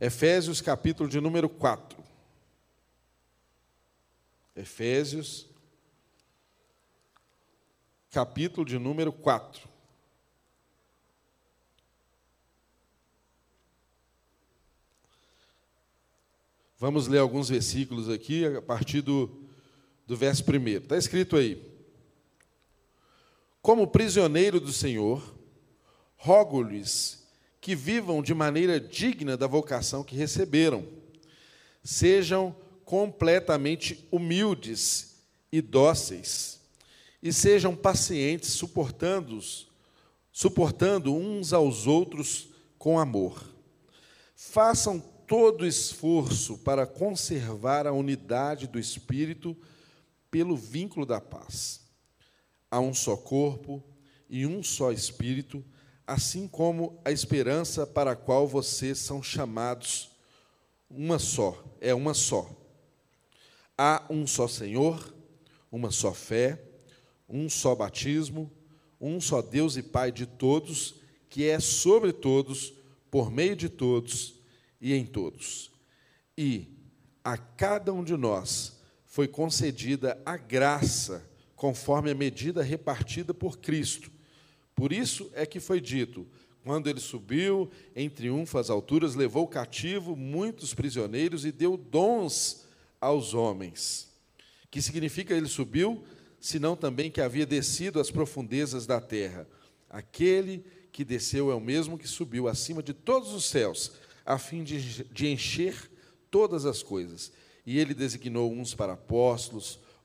Efésios, capítulo de número 4. Efésios, capítulo de número 4. Vamos ler alguns versículos aqui, a partir do, do verso 1. Está escrito aí: Como prisioneiro do Senhor, rogo-lhes que vivam de maneira digna da vocação que receberam. Sejam completamente humildes e dóceis, e sejam pacientes, suportando-os, suportando uns aos outros com amor. Façam todo esforço para conservar a unidade do espírito pelo vínculo da paz. Há um só corpo e um só espírito, assim como a esperança para a qual vocês são chamados uma só, é uma só. Há um só Senhor, uma só fé, um só batismo, um só Deus e Pai de todos, que é sobre todos, por meio de todos e em todos. E a cada um de nós foi concedida a graça conforme a medida repartida por Cristo. Por isso é que foi dito: quando ele subiu em triunfo às alturas, levou cativo muitos prisioneiros e deu dons aos homens. Que significa ele subiu, senão também que havia descido às profundezas da terra. Aquele que desceu é o mesmo que subiu acima de todos os céus a fim de, de encher todas as coisas. E ele designou uns para apóstolos,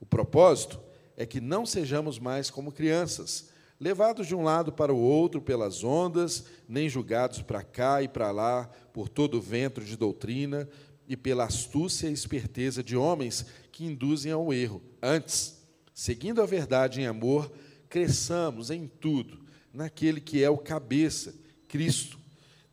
O propósito é que não sejamos mais como crianças, levados de um lado para o outro pelas ondas, nem julgados para cá e para lá por todo o vento de doutrina e pela astúcia e esperteza de homens que induzem ao erro. Antes, seguindo a verdade em amor, cresçamos em tudo naquele que é o cabeça, Cristo.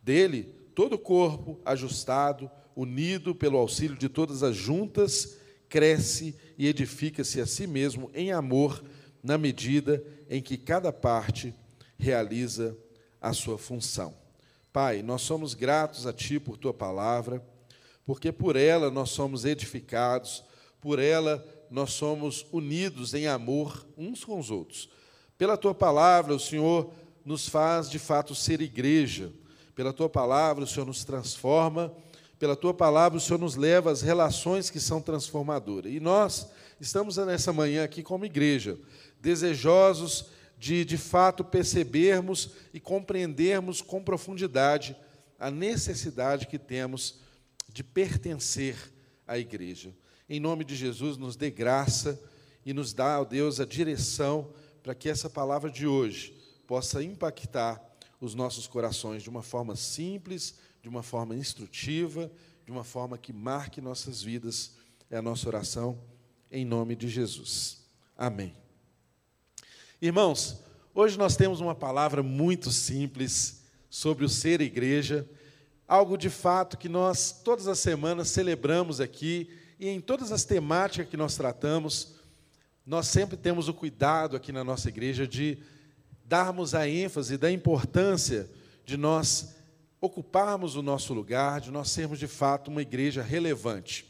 Dele, todo o corpo ajustado, unido pelo auxílio de todas as juntas, cresce e edifica-se a si mesmo em amor, na medida em que cada parte realiza a sua função. Pai, nós somos gratos a Ti por Tua palavra, porque por ela nós somos edificados, por ela nós somos unidos em amor uns com os outros. Pela Tua palavra, o Senhor nos faz de fato ser igreja pela tua palavra, o Senhor nos transforma, pela tua palavra, o Senhor nos leva às relações que são transformadoras. E nós estamos nessa manhã aqui como igreja, desejosos de, de fato, percebermos e compreendermos com profundidade a necessidade que temos de pertencer à igreja. Em nome de Jesus, nos dê graça e nos dá, ó Deus, a direção para que essa palavra de hoje possa impactar os nossos corações de uma forma simples, de uma forma instrutiva, de uma forma que marque nossas vidas. É a nossa oração em nome de Jesus. Amém. Irmãos, hoje nós temos uma palavra muito simples sobre o ser igreja, algo de fato que nós todas as semanas celebramos aqui e em todas as temáticas que nós tratamos, nós sempre temos o cuidado aqui na nossa igreja de darmos a ênfase da importância de nós ocuparmos o nosso lugar, de nós sermos de fato uma igreja relevante.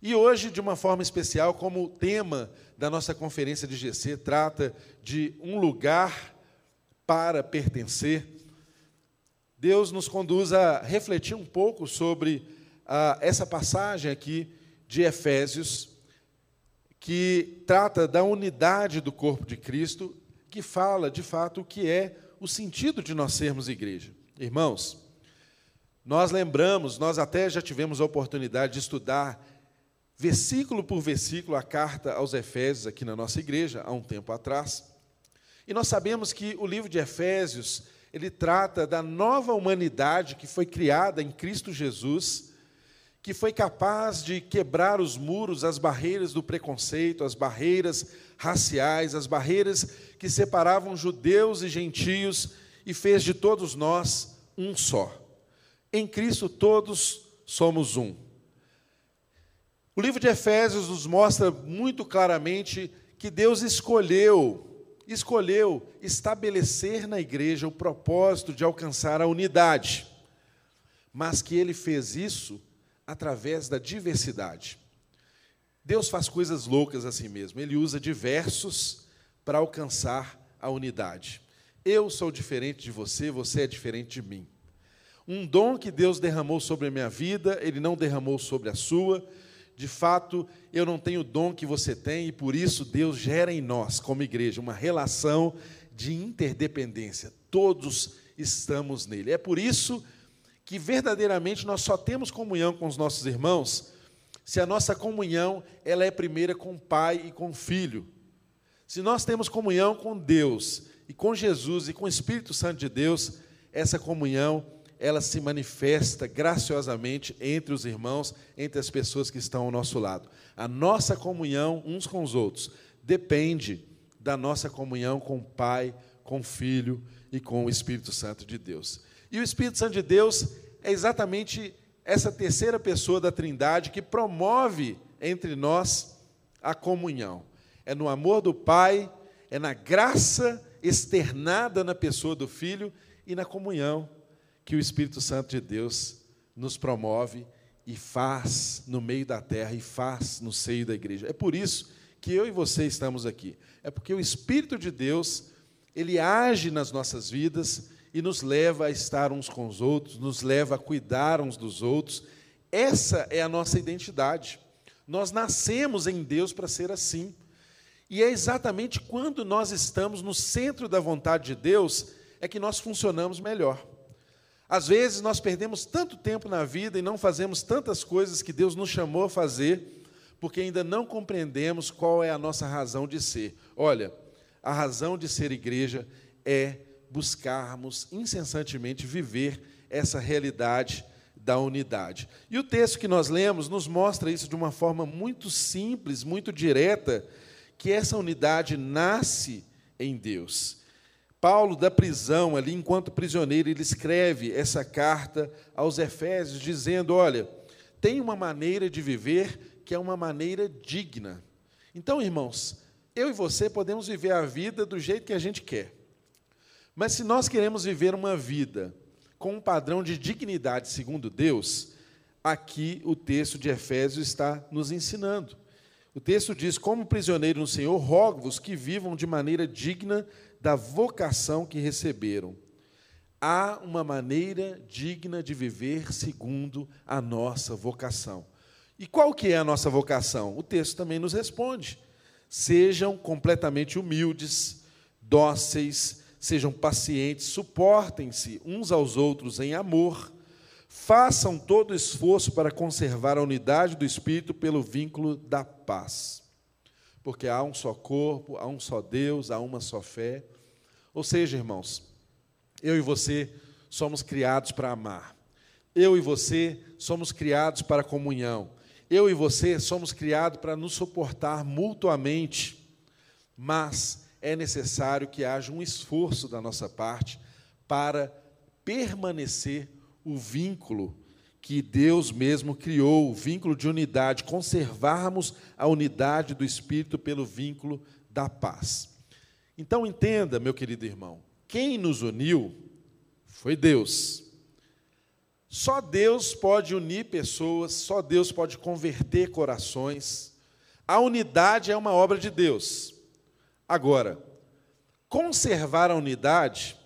E hoje, de uma forma especial, como tema da nossa conferência de GC trata de um lugar para pertencer, Deus nos conduz a refletir um pouco sobre ah, essa passagem aqui de Efésios, que trata da unidade do corpo de Cristo que fala, de fato, o que é o sentido de nós sermos igreja. Irmãos, nós lembramos, nós até já tivemos a oportunidade de estudar versículo por versículo a carta aos Efésios aqui na nossa igreja, há um tempo atrás. E nós sabemos que o livro de Efésios Ele trata da nova humanidade que foi criada em Cristo Jesus, que foi capaz de quebrar os muros, as barreiras do preconceito, as barreiras raciais, as barreiras que separavam judeus e gentios e fez de todos nós um só. Em Cristo todos somos um. O livro de Efésios nos mostra muito claramente que Deus escolheu escolheu estabelecer na igreja o propósito de alcançar a unidade, mas que ele fez isso através da diversidade. Deus faz coisas loucas assim mesmo, ele usa diversos para alcançar a unidade. Eu sou diferente de você, você é diferente de mim. Um dom que Deus derramou sobre a minha vida, ele não derramou sobre a sua de fato, eu não tenho o dom que você tem e por isso Deus gera em nós, como igreja, uma relação de interdependência. Todos estamos nele. É por isso que verdadeiramente nós só temos comunhão com os nossos irmãos se a nossa comunhão ela é primeira com o Pai e com o Filho. Se nós temos comunhão com Deus e com Jesus e com o Espírito Santo de Deus, essa comunhão ela se manifesta graciosamente entre os irmãos, entre as pessoas que estão ao nosso lado. A nossa comunhão uns com os outros depende da nossa comunhão com o Pai, com o Filho e com o Espírito Santo de Deus. E o Espírito Santo de Deus é exatamente essa terceira pessoa da Trindade que promove entre nós a comunhão. É no amor do Pai, é na graça externada na pessoa do Filho e na comunhão que o Espírito Santo de Deus nos promove e faz no meio da terra e faz no seio da igreja. É por isso que eu e você estamos aqui. É porque o Espírito de Deus, ele age nas nossas vidas e nos leva a estar uns com os outros, nos leva a cuidar uns dos outros. Essa é a nossa identidade. Nós nascemos em Deus para ser assim. E é exatamente quando nós estamos no centro da vontade de Deus é que nós funcionamos melhor. Às vezes nós perdemos tanto tempo na vida e não fazemos tantas coisas que Deus nos chamou a fazer, porque ainda não compreendemos qual é a nossa razão de ser. Olha, a razão de ser igreja é buscarmos incessantemente viver essa realidade da unidade. E o texto que nós lemos nos mostra isso de uma forma muito simples, muito direta, que essa unidade nasce em Deus. Paulo, da prisão, ali enquanto prisioneiro, ele escreve essa carta aos Efésios, dizendo: Olha, tem uma maneira de viver que é uma maneira digna. Então, irmãos, eu e você podemos viver a vida do jeito que a gente quer. Mas se nós queremos viver uma vida com um padrão de dignidade segundo Deus, aqui o texto de Efésios está nos ensinando. O texto diz: Como prisioneiro no Senhor, rogo-vos que vivam de maneira digna da vocação que receberam. Há uma maneira digna de viver segundo a nossa vocação. E qual que é a nossa vocação? O texto também nos responde. Sejam completamente humildes, dóceis, sejam pacientes, suportem-se uns aos outros em amor, façam todo esforço para conservar a unidade do espírito pelo vínculo da paz. Porque há um só corpo, há um só Deus, há uma só fé. Ou seja, irmãos, eu e você somos criados para amar. Eu e você somos criados para comunhão. Eu e você somos criados para nos suportar mutuamente. Mas é necessário que haja um esforço da nossa parte para permanecer o vínculo que Deus mesmo criou, o vínculo de unidade, conservarmos a unidade do Espírito pelo vínculo da paz. Então entenda, meu querido irmão, quem nos uniu foi Deus. Só Deus pode unir pessoas, só Deus pode converter corações. A unidade é uma obra de Deus. Agora, conservar a unidade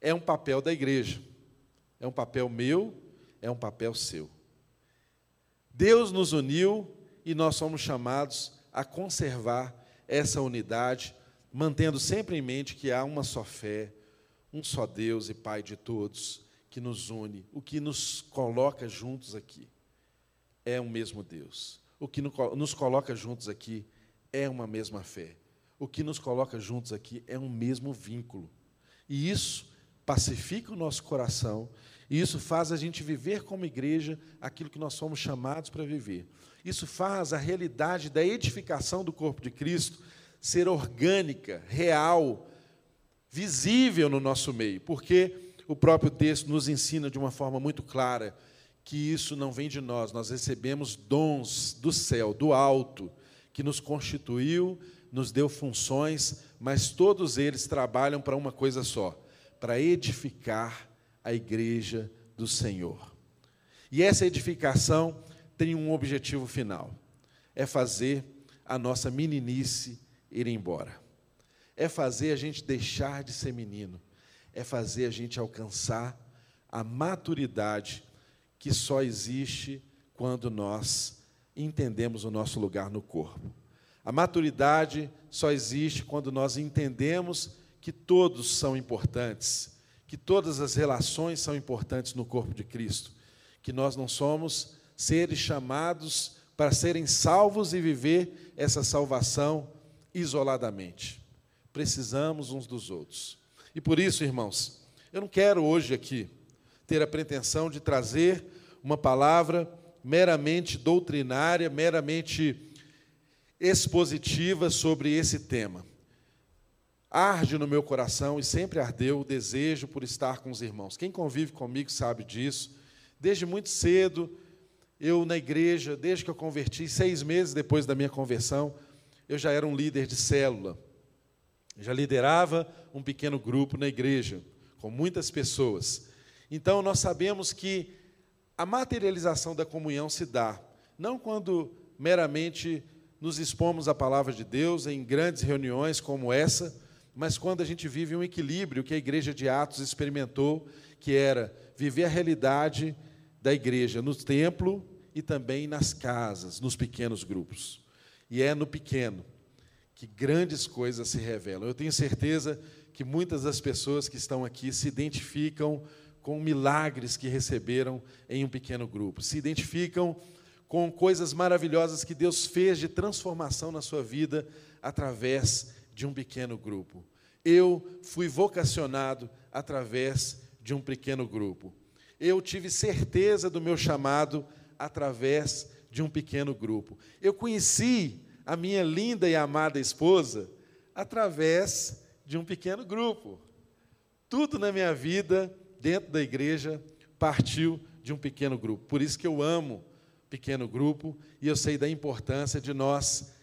é um papel da igreja. É um papel meu, é um papel seu. Deus nos uniu e nós somos chamados a conservar essa unidade mantendo sempre em mente que há uma só fé, um só Deus e Pai de todos, que nos une, o que nos coloca juntos aqui é um mesmo Deus. O que nos coloca juntos aqui é uma mesma fé. O que nos coloca juntos aqui é um mesmo vínculo. E isso pacifica o nosso coração, e isso faz a gente viver como igreja aquilo que nós somos chamados para viver. Isso faz a realidade da edificação do corpo de Cristo ser orgânica, real, visível no nosso meio, porque o próprio texto nos ensina de uma forma muito clara que isso não vem de nós, nós recebemos dons do céu, do alto, que nos constituiu, nos deu funções, mas todos eles trabalham para uma coisa só: para edificar a igreja do Senhor. E essa edificação tem um objetivo final: é fazer a nossa meninice ir embora. É fazer a gente deixar de ser menino. É fazer a gente alcançar a maturidade que só existe quando nós entendemos o nosso lugar no corpo. A maturidade só existe quando nós entendemos que todos são importantes, que todas as relações são importantes no corpo de Cristo, que nós não somos seres chamados para serem salvos e viver essa salvação isoladamente. Precisamos uns dos outros. E por isso, irmãos, eu não quero hoje aqui ter a pretensão de trazer uma palavra meramente doutrinária, meramente expositiva sobre esse tema. Arde no meu coração e sempre ardeu o desejo por estar com os irmãos. Quem convive comigo sabe disso. Desde muito cedo, eu na igreja, desde que eu converti, seis meses depois da minha conversão, eu já era um líder de célula. Eu já liderava um pequeno grupo na igreja, com muitas pessoas. Então, nós sabemos que a materialização da comunhão se dá, não quando meramente nos expomos à palavra de Deus em grandes reuniões como essa, mas quando a gente vive um equilíbrio que a igreja de Atos experimentou, que era viver a realidade da igreja no templo e também nas casas, nos pequenos grupos. E é no pequeno que grandes coisas se revelam. Eu tenho certeza que muitas das pessoas que estão aqui se identificam com milagres que receberam em um pequeno grupo, se identificam com coisas maravilhosas que Deus fez de transformação na sua vida através de um pequeno grupo. Eu fui vocacionado através de um pequeno grupo. Eu tive certeza do meu chamado através de um pequeno grupo. Eu conheci a minha linda e amada esposa através de um pequeno grupo. Tudo na minha vida, dentro da igreja, partiu de um pequeno grupo. Por isso que eu amo pequeno grupo, e eu sei da importância de nós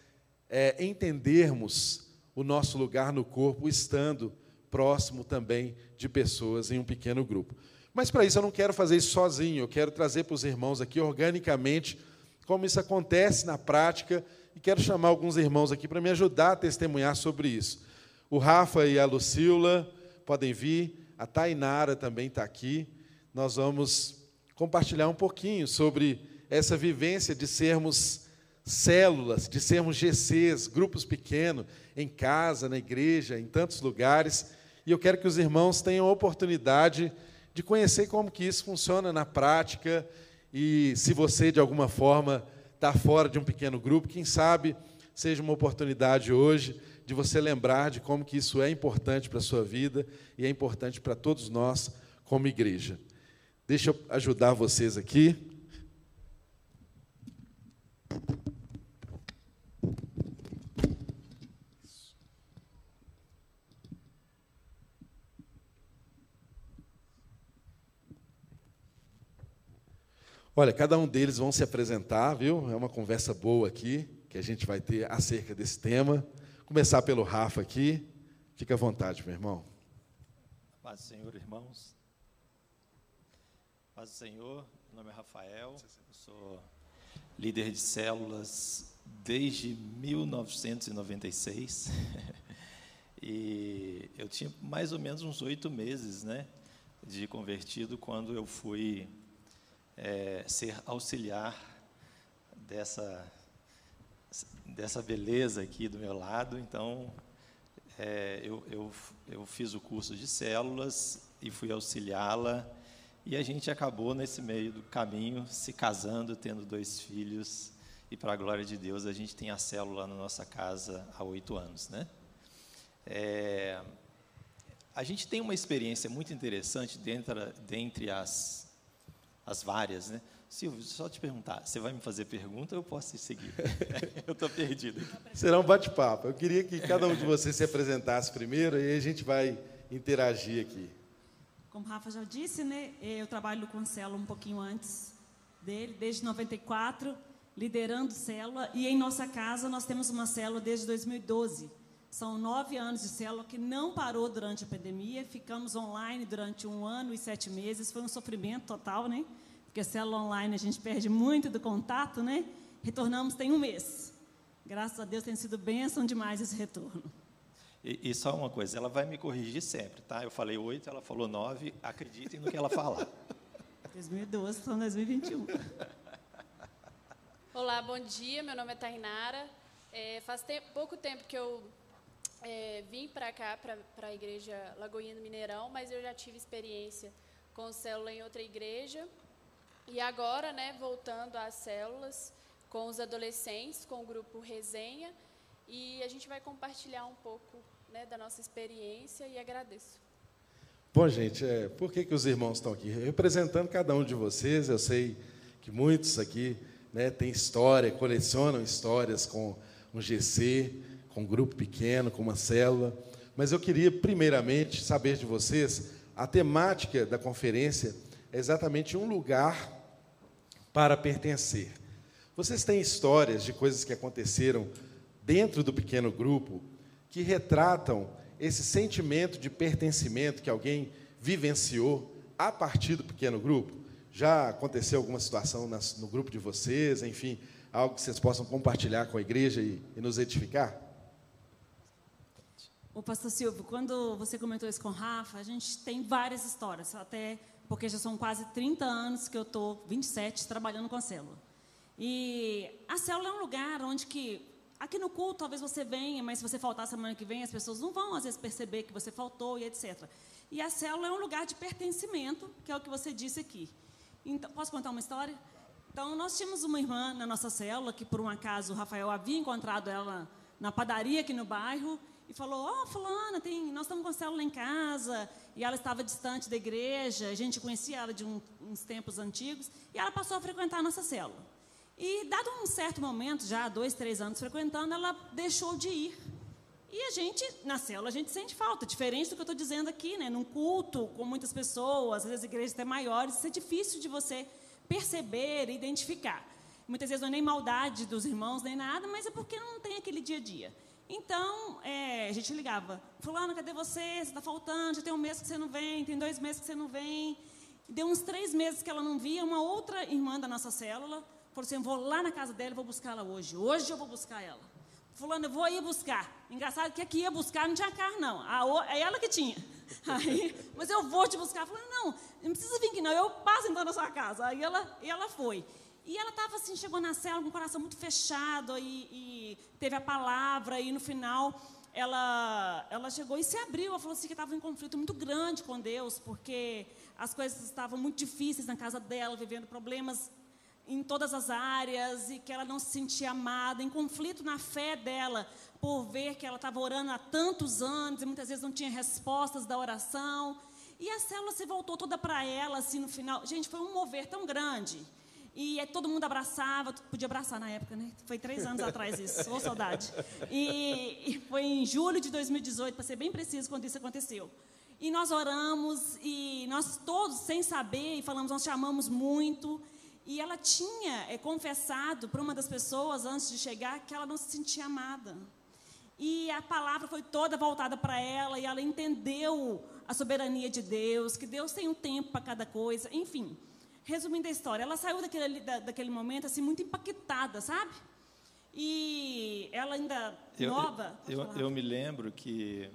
é, entendermos o nosso lugar no corpo, estando próximo também de pessoas em um pequeno grupo. Mas para isso eu não quero fazer isso sozinho, eu quero trazer para os irmãos aqui organicamente como isso acontece na prática e quero chamar alguns irmãos aqui para me ajudar a testemunhar sobre isso. O Rafa e a Lucila podem vir, a Tainara também está aqui. Nós vamos compartilhar um pouquinho sobre essa vivência de sermos células, de sermos GCs, grupos pequenos, em casa, na igreja, em tantos lugares. E eu quero que os irmãos tenham a oportunidade de conhecer como que isso funciona na prática. E se você, de alguma forma, está fora de um pequeno grupo, quem sabe seja uma oportunidade hoje de você lembrar de como que isso é importante para a sua vida e é importante para todos nós como igreja. Deixa eu ajudar vocês aqui. Olha, cada um deles vão se apresentar, viu? É uma conversa boa aqui que a gente vai ter acerca desse tema. Começar pelo Rafa aqui. Fica à vontade, meu irmão. Paz do Senhor, irmãos. Paz do Senhor, meu nome é Rafael, sou líder de células desde 1996. e eu tinha mais ou menos uns oito meses né, de convertido quando eu fui é, ser auxiliar dessa, dessa beleza aqui do meu lado. Então, é, eu, eu, eu fiz o curso de células e fui auxiliá-la e a gente acabou nesse meio do caminho se casando, tendo dois filhos. E para a glória de Deus, a gente tem a célula na nossa casa há oito anos, né? É, a gente tem uma experiência muito interessante dentro, dentre as, as várias, né? Silvio, só te perguntar, você vai me fazer pergunta ou eu posso seguir? eu estou perdido. Será um bate-papo. Eu queria que cada um de vocês se apresentasse primeiro e aí a gente vai interagir aqui. Como o Rafa já disse, né, eu trabalho com célula um pouquinho antes dele, desde 94, liderando célula. E em nossa casa nós temos uma célula desde 2012. São nove anos de célula que não parou durante a pandemia. Ficamos online durante um ano e sete meses. Foi um sofrimento total, né? Porque célula online a gente perde muito do contato, né? Retornamos tem um mês. Graças a Deus tem sido bênção demais esse retorno. E, e, só uma coisa, ela vai me corrigir sempre, tá? Eu falei oito, ela falou nove, acreditem no que ela falar. 2012, são 2021. Olá, bom dia, meu nome é Tainara. É, faz te pouco tempo que eu é, vim para cá, para a igreja Lagoinha do Mineirão, mas eu já tive experiência com célula em outra igreja. E agora, né, voltando às células, com os adolescentes, com o grupo Resenha, e a gente vai compartilhar um pouco né, da nossa experiência e agradeço. Bom, gente, é, por que, que os irmãos estão aqui? Representando cada um de vocês, eu sei que muitos aqui né, têm história, colecionam histórias com um GC, com um grupo pequeno, com uma célula. Mas eu queria, primeiramente, saber de vocês, a temática da conferência é exatamente um lugar para pertencer. Vocês têm histórias de coisas que aconteceram dentro do pequeno grupo que retratam esse sentimento de pertencimento que alguém vivenciou a partir do pequeno grupo? Já aconteceu alguma situação no grupo de vocês, enfim, algo que vocês possam compartilhar com a igreja e, e nos edificar? O pastor Silvio, quando você comentou isso com o Rafa, a gente tem várias histórias, até porque já são quase 30 anos que eu estou, 27, trabalhando com a célula. E a célula é um lugar onde que, aqui no culto talvez você venha, mas se você faltar semana que vem, as pessoas não vão às vezes perceber que você faltou e etc. E a célula é um lugar de pertencimento, que é o que você disse aqui. Então, posso contar uma história? Então, nós tínhamos uma irmã na nossa célula, que por um acaso o Rafael havia encontrado ela na padaria aqui no bairro, e falou: Ó, oh, Fulana, tem, nós estamos com a célula em casa, e ela estava distante da igreja, a gente conhecia ela de um, uns tempos antigos, e ela passou a frequentar a nossa célula. E, dado um certo momento, já dois, três anos frequentando, ela deixou de ir. E a gente, na célula, a gente sente falta, diferente do que eu estou dizendo aqui, né? Num culto com muitas pessoas, às vezes igrejas até maiores, isso é difícil de você perceber, identificar. Muitas vezes não é nem maldade dos irmãos, nem nada, mas é porque não tem aquele dia a dia. Então, é, a gente ligava, fulano, cadê você? Você está faltando, já tem um mês que você não vem, tem dois meses que você não vem. Deu uns três meses que ela não via, uma outra irmã da nossa célula falou assim, vou lá na casa dela e vou buscá-la hoje. Hoje eu vou buscar ela. Fulano, eu vou ir buscar. Engraçado que aqui ia buscar, não tinha carro, não. A, é ela que tinha. Aí, mas eu vou te buscar. Falando, não, não precisa vir aqui, não. Eu passo então na sua casa. Aí ela, ela foi. E ela estava assim, chegou na cela com o coração muito fechado e, e, teve a palavra e no final ela, ela chegou e se abriu. Ela falou assim que estava em conflito muito grande com Deus, porque as coisas estavam muito difíceis na casa dela, vivendo problemas em todas as áreas e que ela não se sentia amada, em conflito na fé dela, por ver que ela estava orando há tantos anos e muitas vezes não tinha respostas da oração. E a célula se voltou toda para ela, assim, no final. Gente, foi um mover tão grande. E todo mundo abraçava, podia abraçar na época, né? Foi três anos atrás isso, ô saudade. E, e foi em julho de 2018, para ser bem preciso, quando isso aconteceu. E nós oramos, e nós todos, sem saber, e falamos, nós chamamos muito. E ela tinha é, confessado para uma das pessoas antes de chegar que ela não se sentia amada. E a palavra foi toda voltada para ela e ela entendeu a soberania de Deus, que Deus tem um tempo para cada coisa, enfim. Resumindo a história, ela saiu daquele, da, daquele momento assim muito impactada, sabe? E ela ainda eu, nova. Eu, eu, eu me lembro que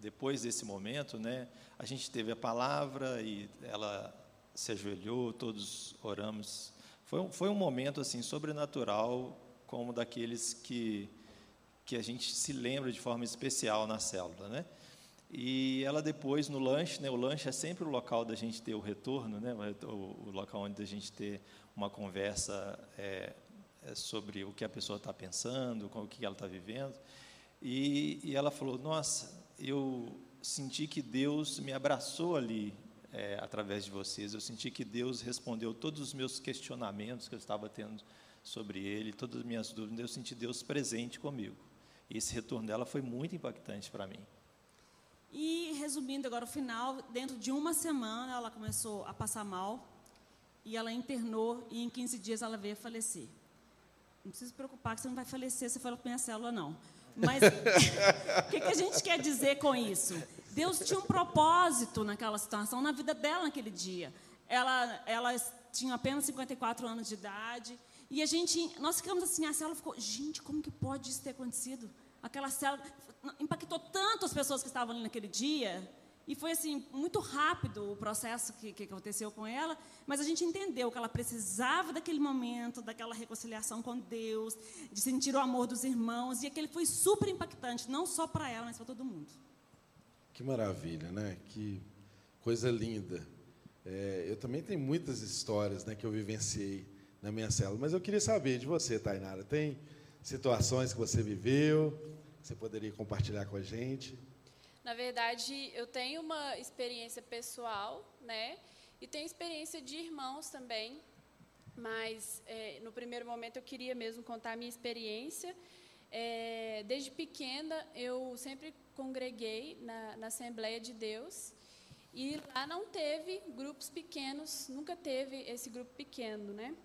depois desse momento, né, a gente teve a palavra e ela se ajoelhou, todos oramos foi um, foi um momento assim sobrenatural, como daqueles que que a gente se lembra de forma especial na célula, né? E ela depois no lanche, né? O lanche é sempre o local da gente ter o retorno, né? O, o local onde a gente ter uma conversa é, é sobre o que a pessoa está pensando, com o que ela está vivendo. E, e ela falou: Nossa, eu senti que Deus me abraçou ali é, através de vocês. Eu senti que Deus respondeu todos os meus questionamentos que eu estava tendo sobre Ele, todas as minhas dúvidas. Eu senti Deus presente comigo. E esse retorno dela foi muito impactante para mim. E resumindo agora o final, dentro de uma semana ela começou a passar mal e ela internou e em 15 dias ela veio falecer. Não precisa se preocupar que você não vai falecer se for para minha célula, não. Mas o que, que a gente quer dizer com isso? Deus tinha um propósito naquela situação, na vida dela naquele dia. Ela, ela tinha apenas 54 anos de idade. E a gente, nós ficamos assim, a célula ficou, gente, como que pode isso ter acontecido? Aquela célula impactou tanto as pessoas que estavam ali naquele dia. E foi assim muito rápido o processo que, que aconteceu com ela, mas a gente entendeu que ela precisava daquele momento, daquela reconciliação com Deus, de sentir o amor dos irmãos, e aquele foi super impactante, não só para ela, mas para todo mundo. Que maravilha, né? Que coisa linda. É, eu também tenho muitas histórias né, que eu vivenciei na minha célula, mas eu queria saber de você, Tainara. Tem situações que você viveu, você poderia compartilhar com a gente? Na verdade, eu tenho uma experiência pessoal, né? E tenho experiência de irmãos também. Mas, é, no primeiro momento, eu queria mesmo contar a minha experiência. É, desde pequena, eu sempre congreguei na, na Assembleia de Deus. E lá não teve grupos pequenos, nunca teve esse grupo pequeno, né?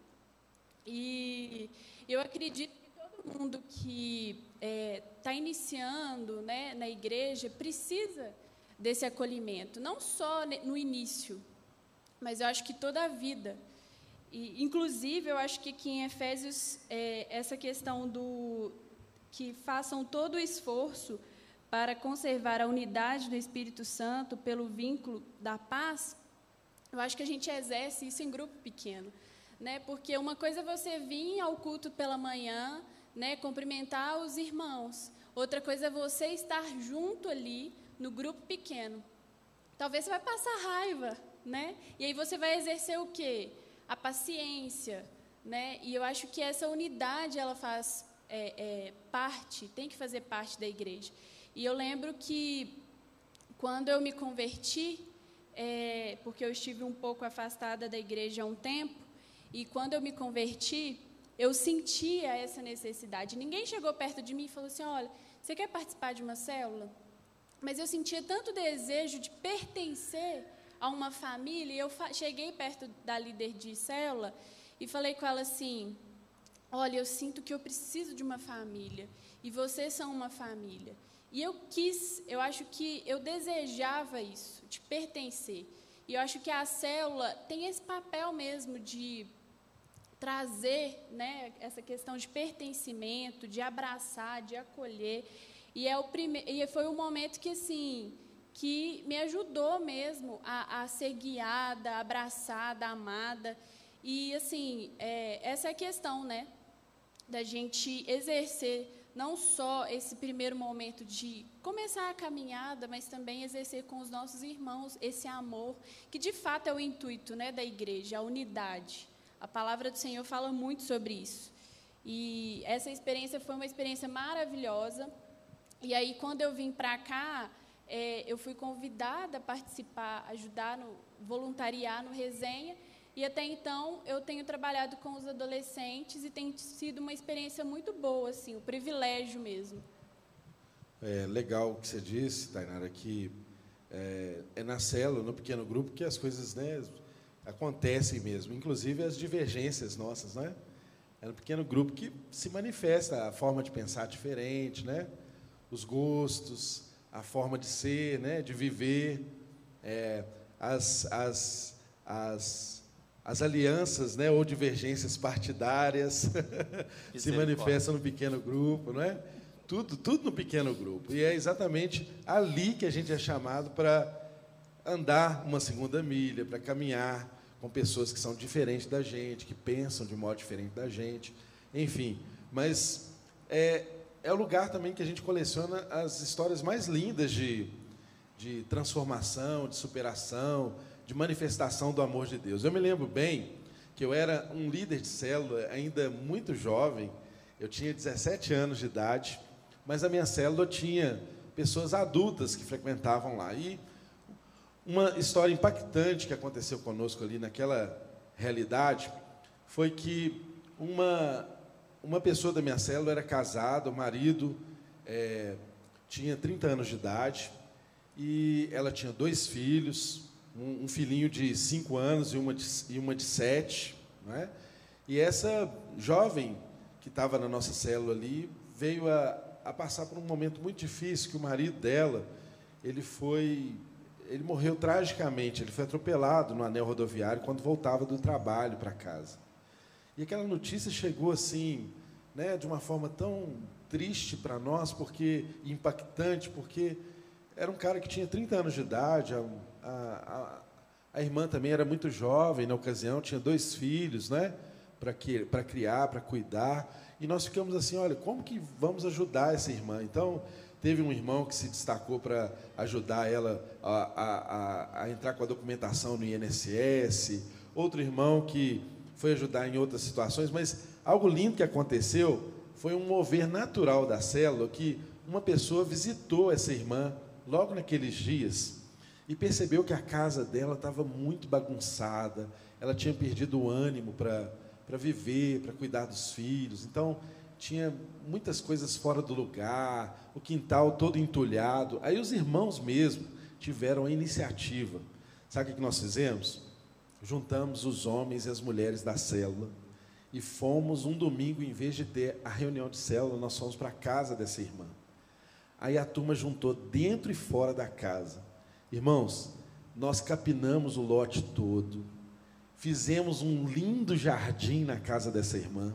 E eu acredito mundo que está é, tá iniciando né, na igreja precisa desse acolhimento, não só no início, mas eu acho que toda a vida. E, inclusive, eu acho que aqui em Efésios, é, essa questão do que façam todo o esforço para conservar a unidade do Espírito Santo pelo vínculo da paz, eu acho que a gente exerce isso em grupo pequeno. Né? Porque uma coisa é você vir ao culto pela manhã, né, cumprimentar os irmãos. Outra coisa é você estar junto ali no grupo pequeno. Talvez você vai passar raiva, né? E aí você vai exercer o quê? A paciência, né? E eu acho que essa unidade ela faz é, é, parte, tem que fazer parte da igreja. E eu lembro que quando eu me converti, é, porque eu estive um pouco afastada da igreja há um tempo, e quando eu me converti, eu sentia essa necessidade. Ninguém chegou perto de mim e falou assim: olha, você quer participar de uma célula? Mas eu sentia tanto desejo de pertencer a uma família, e eu cheguei perto da líder de célula e falei com ela assim: Olha, eu sinto que eu preciso de uma família, e vocês são uma família. E eu quis, eu acho que eu desejava isso, de pertencer. E eu acho que a célula tem esse papel mesmo de trazer né, essa questão de pertencimento, de abraçar, de acolher. E, é o prime... e foi um momento que, assim, que me ajudou mesmo a, a ser guiada, abraçada, amada. E, assim, é, essa é a questão, né? Da gente exercer não só esse primeiro momento de começar a caminhada, mas também exercer com os nossos irmãos esse amor, que de fato é o intuito né, da igreja, a unidade. A palavra do Senhor fala muito sobre isso. E essa experiência foi uma experiência maravilhosa. E aí, quando eu vim para cá, é, eu fui convidada a participar, ajudar no voluntariar no resenha. E até então eu tenho trabalhado com os adolescentes e tem sido uma experiência muito boa, assim, um privilégio mesmo. É legal o que você disse, Tainara, que é, é na célula, no pequeno grupo, que as coisas né, acontecem mesmo, inclusive as divergências nossas, né? É um pequeno grupo que se manifesta a forma de pensar diferente, né? Os gostos, a forma de ser, né? De viver, é, as, as, as, as alianças, né? Ou divergências partidárias se manifestam no pequeno grupo, não é? Tudo, tudo no pequeno grupo. E é exatamente ali que a gente é chamado para andar uma segunda milha, para caminhar com pessoas que são diferentes da gente, que pensam de modo diferente da gente, enfim. Mas é, é o lugar também que a gente coleciona as histórias mais lindas de, de transformação, de superação, de manifestação do amor de Deus. Eu me lembro bem que eu era um líder de célula ainda muito jovem, eu tinha 17 anos de idade, mas a minha célula tinha pessoas adultas que frequentavam lá. E uma história impactante que aconteceu conosco ali naquela realidade foi que uma, uma pessoa da minha célula era casada, o marido é, tinha 30 anos de idade e ela tinha dois filhos, um, um filhinho de 5 anos e uma de, e uma de 7. Né? E essa jovem que estava na nossa célula ali veio a, a passar por um momento muito difícil, que o marido dela, ele foi ele morreu tragicamente, ele foi atropelado no anel rodoviário quando voltava do trabalho para casa. E aquela notícia chegou assim, né, de uma forma tão triste para nós, porque impactante, porque era um cara que tinha 30 anos de idade, a, a, a irmã também era muito jovem na ocasião, tinha dois filhos, né, para criar, para cuidar. E nós ficamos assim, olha, como que vamos ajudar essa irmã? Então, teve um irmão que se destacou para ajudar ela a, a, a, entrar com a documentação no INSS, outro irmão que foi ajudar em outras situações, mas algo lindo que aconteceu foi um mover natural da célula que uma pessoa visitou essa irmã logo naqueles dias e percebeu que a casa dela estava muito bagunçada, ela tinha perdido o ânimo para viver, para cuidar dos filhos. Então, tinha muitas coisas fora do lugar, o quintal todo entulhado. Aí os irmãos mesmo tiveram a iniciativa. Sabe o que nós fizemos? Juntamos os homens e as mulheres da célula e fomos um domingo, em vez de ter a reunião de célula, nós fomos para a casa dessa irmã. Aí a turma juntou dentro e fora da casa. Irmãos, nós capinamos o lote todo, Fizemos um lindo jardim na casa dessa irmã.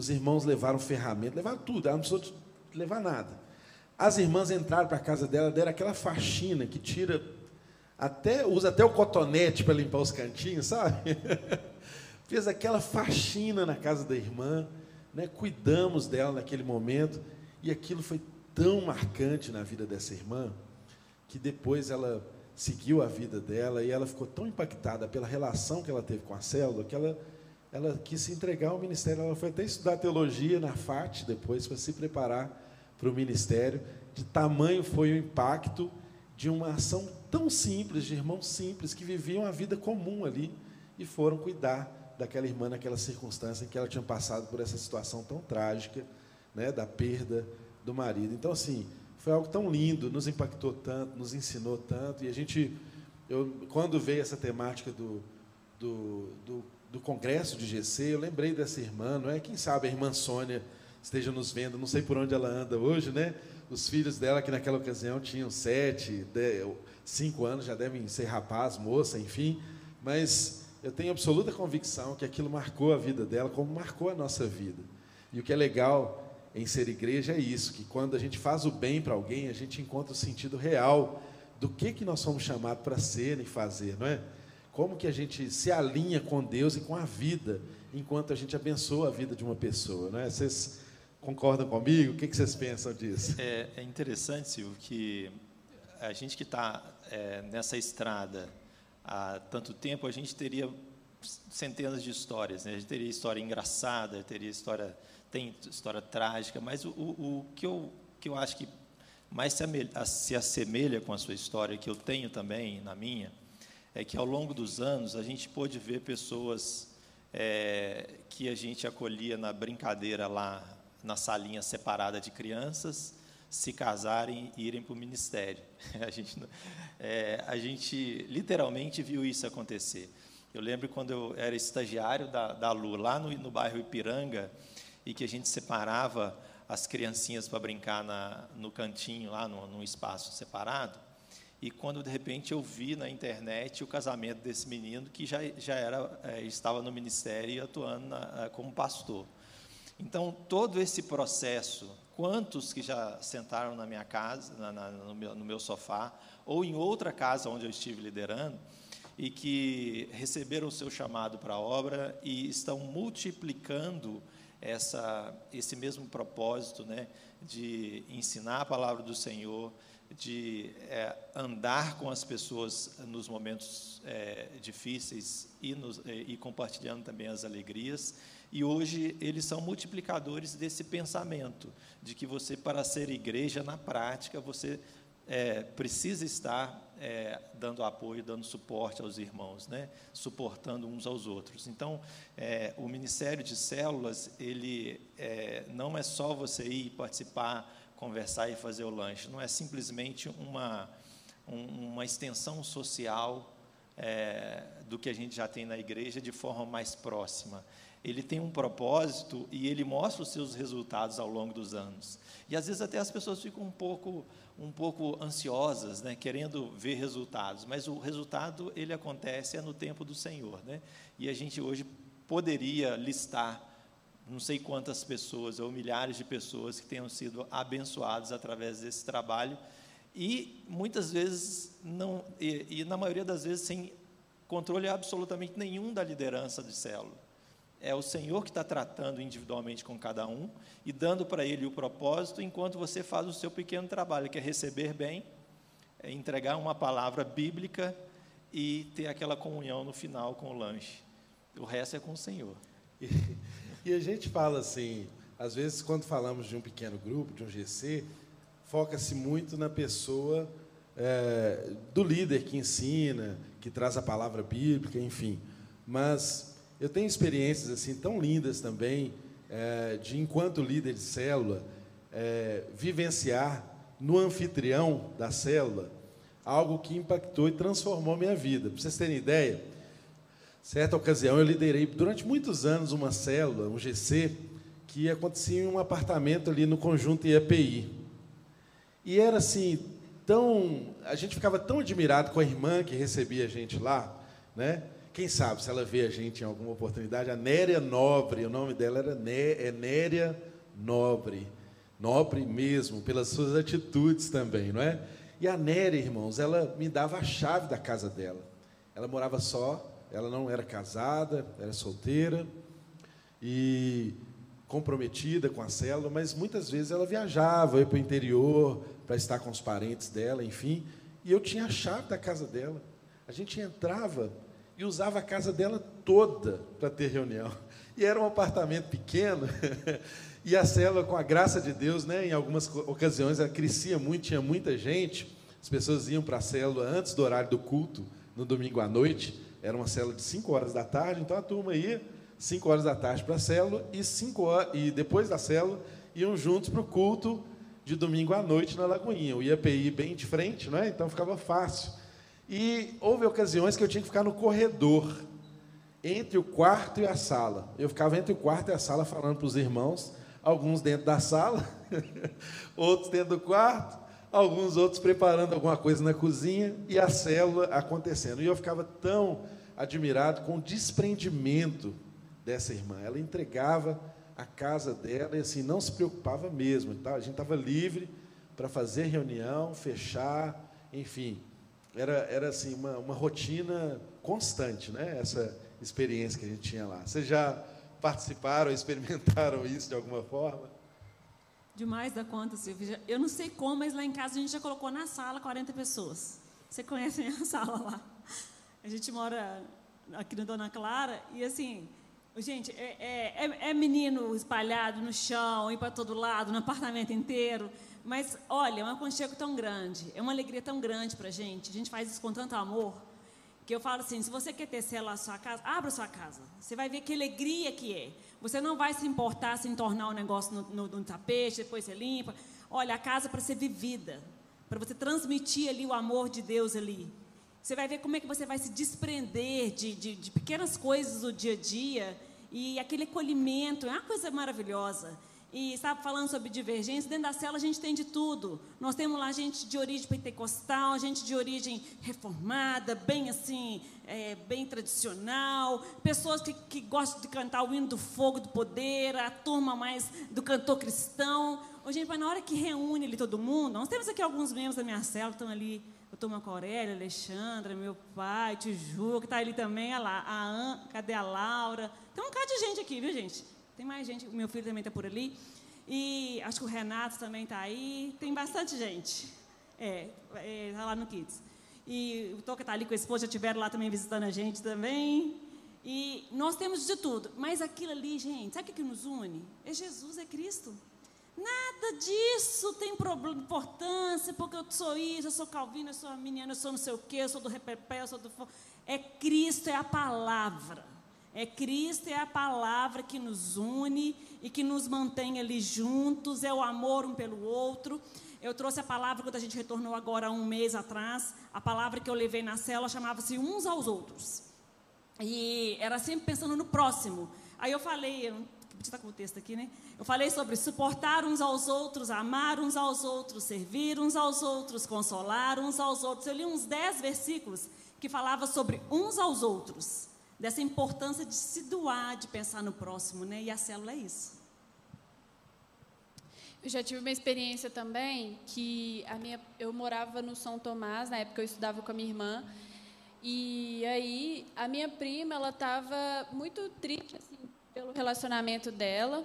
Os irmãos levaram ferramenta, levaram tudo, ela não precisou levar nada. As irmãs entraram para a casa dela, deram aquela faxina que tira até usa até o cotonete para limpar os cantinhos, sabe? Fez aquela faxina na casa da irmã, né? Cuidamos dela naquele momento e aquilo foi tão marcante na vida dessa irmã que depois ela seguiu a vida dela e ela ficou tão impactada pela relação que ela teve com a célula que ela, ela quis se entregar ao ministério. Ela foi até estudar teologia na FAT depois para se preparar para o ministério. De tamanho foi o impacto de uma ação tão simples, de irmãos simples que viviam a vida comum ali e foram cuidar daquela irmã naquela circunstância em que ela tinha passado por essa situação tão trágica, né, da perda do marido. Então, assim, foi algo tão lindo, nos impactou tanto, nos ensinou tanto. E a gente, eu, quando veio essa temática do, do, do, do congresso de GC, eu lembrei dessa irmã, não é? Quem sabe a irmã Sônia esteja nos vendo, não sei por onde ela anda hoje, né? Os filhos dela, que naquela ocasião tinham sete, dez, cinco anos, já devem ser rapaz, moça, enfim. Mas eu tenho absoluta convicção que aquilo marcou a vida dela, como marcou a nossa vida. E o que é legal em ser igreja é isso, que quando a gente faz o bem para alguém, a gente encontra o sentido real do que, que nós somos chamados para ser e fazer, não é? Como que a gente se alinha com Deus e com a vida, enquanto a gente abençoa a vida de uma pessoa, não é? Vocês concordam comigo? O que, vocês pensam disso? É, é interessante, Silvio, que a gente que está é, nessa estrada há tanto tempo, a gente teria centenas de histórias, né? A gente teria história engraçada, teria história tem história trágica, mas o, o, o que, eu, que eu acho que mais se, se assemelha com a sua história, que eu tenho também na minha, é que ao longo dos anos a gente pôde ver pessoas é, que a gente acolhia na brincadeira lá na salinha separada de crianças se casarem e irem para o ministério. A gente, é, a gente literalmente viu isso acontecer. Eu lembro quando eu era estagiário da, da Lu, lá no, no bairro Ipiranga, e que a gente separava as criancinhas para brincar na, no cantinho, lá no, num espaço separado. E quando de repente eu vi na internet o casamento desse menino que já, já era, é, estava no ministério e atuando na, como pastor. Então, todo esse processo, quantos que já sentaram na minha casa, na, na, no, meu, no meu sofá, ou em outra casa onde eu estive liderando, e que receberam o seu chamado para a obra e estão multiplicando essa, esse mesmo propósito né, de ensinar a palavra do Senhor, de é, andar com as pessoas nos momentos é, difíceis e, nos, é, e compartilhando também as alegrias. E hoje eles são multiplicadores desse pensamento de que você, para ser igreja na prática, você é, precisa estar é, dando apoio, dando suporte aos irmãos, né? suportando uns aos outros. Então, é, o Ministério de Células, ele não é só você ir participar, conversar e fazer o lanche, não é simplesmente uma, um, uma extensão social é, do que a gente já tem na igreja de forma mais próxima ele tem um propósito e ele mostra os seus resultados ao longo dos anos. E às vezes até as pessoas ficam um pouco, um pouco ansiosas, né, querendo ver resultados, mas o resultado ele acontece é no tempo do Senhor, né? E a gente hoje poderia listar não sei quantas pessoas ou milhares de pessoas que tenham sido abençoadas através desse trabalho e muitas vezes não e, e na maioria das vezes sem controle absolutamente nenhum da liderança de célula é o Senhor que está tratando individualmente com cada um e dando para ele o propósito, enquanto você faz o seu pequeno trabalho, que é receber bem, é entregar uma palavra bíblica e ter aquela comunhão no final com o lanche. O resto é com o Senhor. E, a gente fala assim, às vezes quando falamos de um pequeno grupo, de um GC, foca-se muito na pessoa é, do líder que ensina, que traz a palavra bíblica, enfim. Mas eu tenho experiências assim tão lindas também é, de enquanto líder de célula é, vivenciar no anfitrião da célula algo que impactou e transformou minha vida. Para vocês terem ideia, certa ocasião eu liderei durante muitos anos uma célula, um GC, que acontecia em um apartamento ali no conjunto IAPI. E era assim, tão. A gente ficava tão admirado com a irmã que recebia a gente lá, né? Quem sabe, se ela vê a gente em alguma oportunidade, a Néria Nobre, o nome dela era Né é Néria Nobre. Nobre mesmo, pelas suas atitudes também, não é? E a Néria, irmãos, ela me dava a chave da casa dela. Ela morava só, ela não era casada, era solteira e comprometida com a célula, mas muitas vezes ela viajava, ia para o interior para estar com os parentes dela, enfim, e eu tinha a chave da casa dela. A gente entrava e usava a casa dela toda para ter reunião. E era um apartamento pequeno, e a célula, com a graça de Deus, né, em algumas ocasiões, ela crescia muito, tinha muita gente. As pessoas iam para a célula antes do horário do culto, no domingo à noite. Era uma célula de 5 horas da tarde, então a turma ia 5 horas da tarde para a célula e, cinco horas, e depois da célula iam juntos para o culto de domingo à noite na Lagoinha. O IAPI bem de frente, não é? então ficava fácil. E houve ocasiões que eu tinha que ficar no corredor, entre o quarto e a sala. Eu ficava entre o quarto e a sala falando para os irmãos, alguns dentro da sala, outros dentro do quarto, alguns outros preparando alguma coisa na cozinha e a célula acontecendo. E eu ficava tão admirado com o desprendimento dessa irmã. Ela entregava a casa dela e assim não se preocupava mesmo. Tá? A gente estava livre para fazer reunião, fechar, enfim era, era assim, uma, uma rotina constante, né? essa experiência que a gente tinha lá. Vocês já participaram, experimentaram isso de alguma forma? Demais da conta, Silvia. Eu não sei como, mas lá em casa a gente já colocou na sala 40 pessoas. Você conhece a minha sala lá? A gente mora aqui no Dona Clara e assim, gente, é, é, é, é menino espalhado no chão, ir para todo lado, no apartamento inteiro. Mas, olha, é um aconchego tão grande, é uma alegria tão grande para a gente, a gente faz isso com tanto amor, que eu falo assim, se você quer ter célula na sua casa, abra sua casa. Você vai ver que alegria que é. Você não vai se importar se tornar o um negócio no, no, no, tapete, depois você limpa. Olha, a casa é para ser vivida, para você transmitir ali o amor de Deus ali. Você vai ver como é que você vai se desprender de, de, de pequenas coisas do dia a dia e aquele acolhimento é uma coisa maravilhosa e estava falando sobre divergência, dentro da cela a gente tem de tudo. Nós temos lá gente de origem pentecostal, gente de origem reformada, bem assim, é, bem tradicional, pessoas que, que gostam de cantar o hino do fogo, do poder, a turma mais do cantor cristão. Ô, gente, mas na hora que reúne ali todo mundo, nós temos aqui alguns membros da minha cela, estão ali, eu estou com a Aurélia, Alexandra, meu pai, Tiju, que está ali também, a, lá, a An, cadê a Laura? Tem um bocado de gente aqui, viu, gente? Tem mais gente, o meu filho também está por ali. E acho que o Renato também está aí. Tem bastante gente. É, é tá lá no Kids. E o Toca está ali com a esposa, já estiveram lá também visitando a gente também. E nós temos de tudo. Mas aquilo ali, gente, sabe o que nos une? É Jesus, é Cristo. Nada disso tem importância, porque eu sou isso, eu sou calvino, eu sou menina, eu sou não sei o quê, eu sou do repepé, eu sou do... É Cristo, é a palavra. É Cristo, é a palavra que nos une e que nos mantém ali juntos, é o amor um pelo outro. Eu trouxe a palavra quando a gente retornou agora um mês atrás, a palavra que eu levei na cela chamava-se uns aos outros. E era sempre pensando no próximo. Aí eu falei, eu está com o texto aqui, né? Eu falei sobre suportar uns aos outros, amar uns aos outros, servir uns aos outros, consolar uns aos outros. Eu li uns dez versículos que falava sobre uns aos outros, dessa importância de se doar, de pensar no próximo, né? E a célula é isso. Eu já tive uma experiência também que a minha, eu morava no São Tomás, na época eu estudava com a minha irmã, e aí a minha prima, ela estava muito triste assim, pelo relacionamento dela.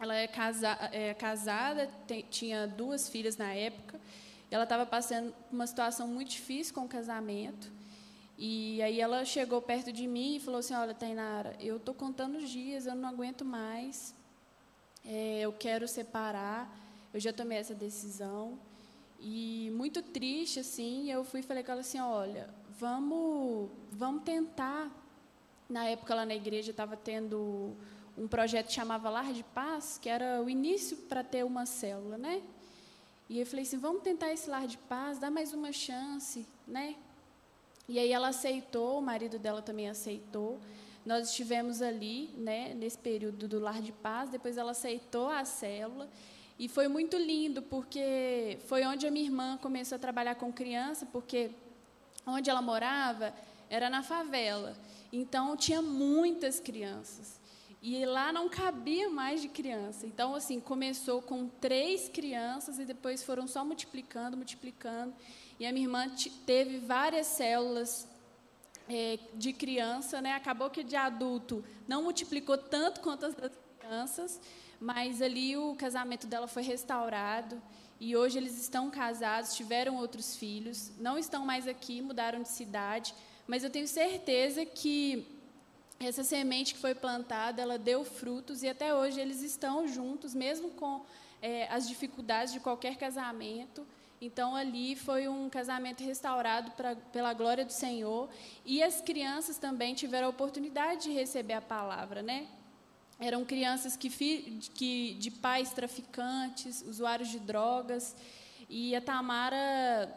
Ela é, casa, é casada, tem, tinha duas filhas na época. ela estava passando uma situação muito difícil com o casamento. E aí ela chegou perto de mim e falou assim: Olha, Tainara, eu estou contando os dias, eu não aguento mais. É, eu quero separar. Eu já tomei essa decisão. E muito triste, assim, eu fui e falei com ela assim: Olha, vamos, vamos tentar. Na época lá na igreja estava tendo um projeto que chamava Lar de Paz, que era o início para ter uma célula, né? E eu falei assim, vamos tentar esse lar de paz, dá mais uma chance, né? E aí ela aceitou, o marido dela também aceitou. Nós estivemos ali, né, nesse período do lar de paz, depois ela aceitou a célula. E foi muito lindo, porque foi onde a minha irmã começou a trabalhar com criança, porque onde ela morava era na favela. Então tinha muitas crianças. E lá não cabia mais de criança. Então, assim, começou com três crianças e depois foram só multiplicando, multiplicando. E a minha irmã teve várias células é, de criança, né? Acabou que de adulto não multiplicou tanto quanto as das crianças, mas ali o casamento dela foi restaurado. E hoje eles estão casados, tiveram outros filhos, não estão mais aqui, mudaram de cidade, mas eu tenho certeza que essa semente que foi plantada, ela deu frutos e até hoje eles estão juntos, mesmo com é, as dificuldades de qualquer casamento. Então, ali foi um casamento restaurado pra, pela glória do Senhor. E as crianças também tiveram a oportunidade de receber a palavra, né? Eram crianças que, que, de pais traficantes, usuários de drogas. E a Tamara,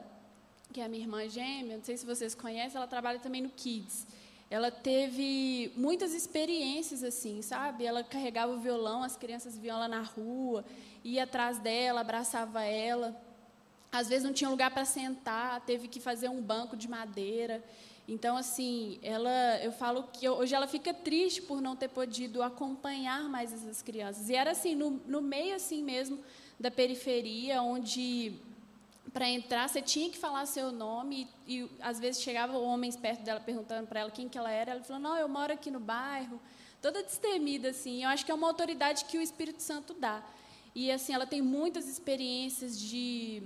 que é a minha irmã gêmea, não sei se vocês conhecem, ela trabalha também no Kids. Ela teve muitas experiências assim, sabe? Ela carregava o violão, as crianças viam ela na rua, ia atrás dela, abraçava ela. Às vezes não tinha lugar para sentar, teve que fazer um banco de madeira. Então, assim, ela, eu falo que hoje ela fica triste por não ter podido acompanhar mais essas crianças. E era assim, no, no meio assim mesmo da periferia, onde para entrar você tinha que falar seu nome e, e às vezes chegavam homens perto dela perguntando para ela quem que ela era. Ela falou: "Não, eu moro aqui no bairro". Toda destemida assim. Eu acho que é uma autoridade que o Espírito Santo dá. E assim, ela tem muitas experiências de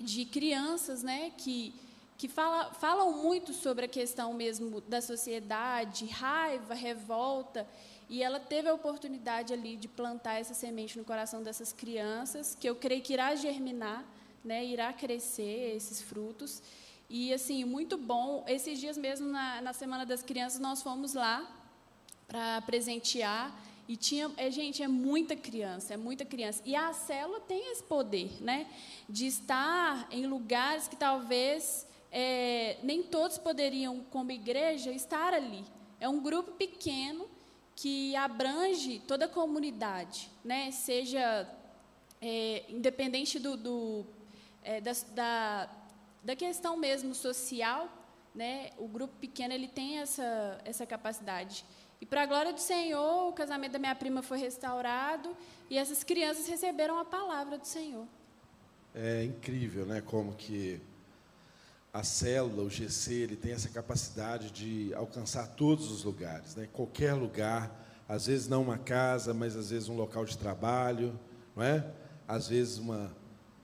de crianças, né, que, que fala, falam muito sobre a questão mesmo da sociedade, raiva, revolta, e ela teve a oportunidade ali de plantar essa semente no coração dessas crianças, que eu creio que irá germinar, né, irá crescer esses frutos. E, assim, muito bom. Esses dias mesmo, na, na Semana das Crianças, nós fomos lá para presentear e tinha, é, gente, é muita criança, é muita criança. E a célula tem esse poder, né? De estar em lugares que talvez é, nem todos poderiam, como igreja, estar ali. É um grupo pequeno que abrange toda a comunidade, né? Seja é, independente do, do é, da, da, da questão mesmo social, né? O grupo pequeno ele tem essa essa capacidade. E para a glória do Senhor, o casamento da minha prima foi restaurado e essas crianças receberam a palavra do Senhor. É incrível, né, como que a célula, o GC, ele tem essa capacidade de alcançar todos os lugares, né? Qualquer lugar, às vezes não uma casa, mas às vezes um local de trabalho, não é? Às vezes uma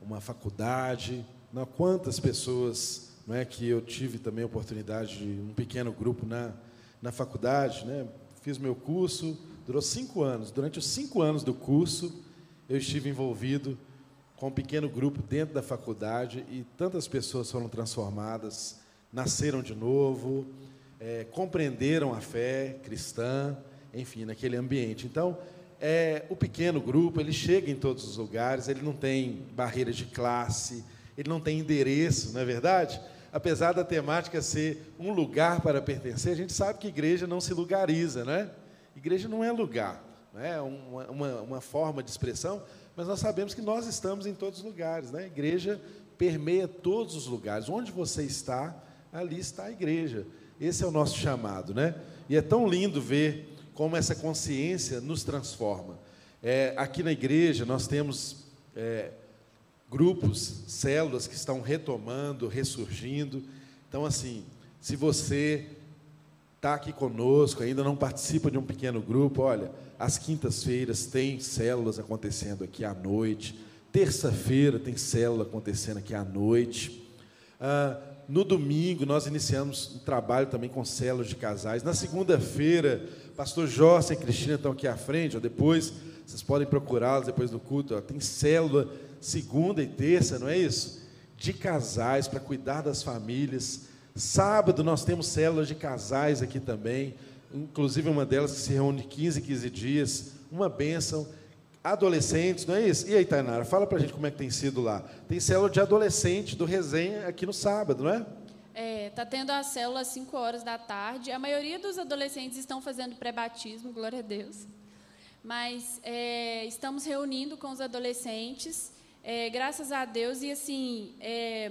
uma faculdade, não, quantas pessoas não é, que eu tive também a oportunidade de um pequeno grupo na, na faculdade, né? Fiz meu curso, durou cinco anos. Durante os cinco anos do curso, eu estive envolvido com um pequeno grupo dentro da faculdade e tantas pessoas foram transformadas, nasceram de novo, é, compreenderam a fé cristã, enfim, naquele ambiente. Então, é, o pequeno grupo, ele chega em todos os lugares, ele não tem barreira de classe, ele não tem endereço, não é verdade? Apesar da temática ser um lugar para pertencer, a gente sabe que igreja não se lugariza, né? Igreja não é lugar, não é uma, uma, uma forma de expressão, mas nós sabemos que nós estamos em todos os lugares, né? Igreja permeia todos os lugares. Onde você está, ali está a igreja. Esse é o nosso chamado, né? E é tão lindo ver como essa consciência nos transforma. É, aqui na igreja nós temos é, grupos, células que estão retomando, ressurgindo. Então, assim, se você está aqui conosco, ainda não participa de um pequeno grupo, olha, às quintas-feiras tem células acontecendo aqui à noite. Terça-feira tem célula acontecendo aqui à noite. Ah, no domingo, nós iniciamos um trabalho também com células de casais. Na segunda-feira, pastor Jorge e Cristina estão aqui à frente, ó, depois, vocês podem procurá-los depois do culto. Ó, tem célula segunda e terça, não é isso? De casais, para cuidar das famílias. Sábado, nós temos células de casais aqui também, inclusive uma delas que se reúne 15, 15 dias. Uma bênção adolescentes, não é isso? E aí, Tainara, fala para a gente como é que tem sido lá. Tem célula de adolescente do resenha aqui no sábado, não é? É, tá tendo a célula às 5 horas da tarde. A maioria dos adolescentes estão fazendo pré-batismo, glória a Deus. Mas é, estamos reunindo com os adolescentes, é, graças a Deus, e assim, é,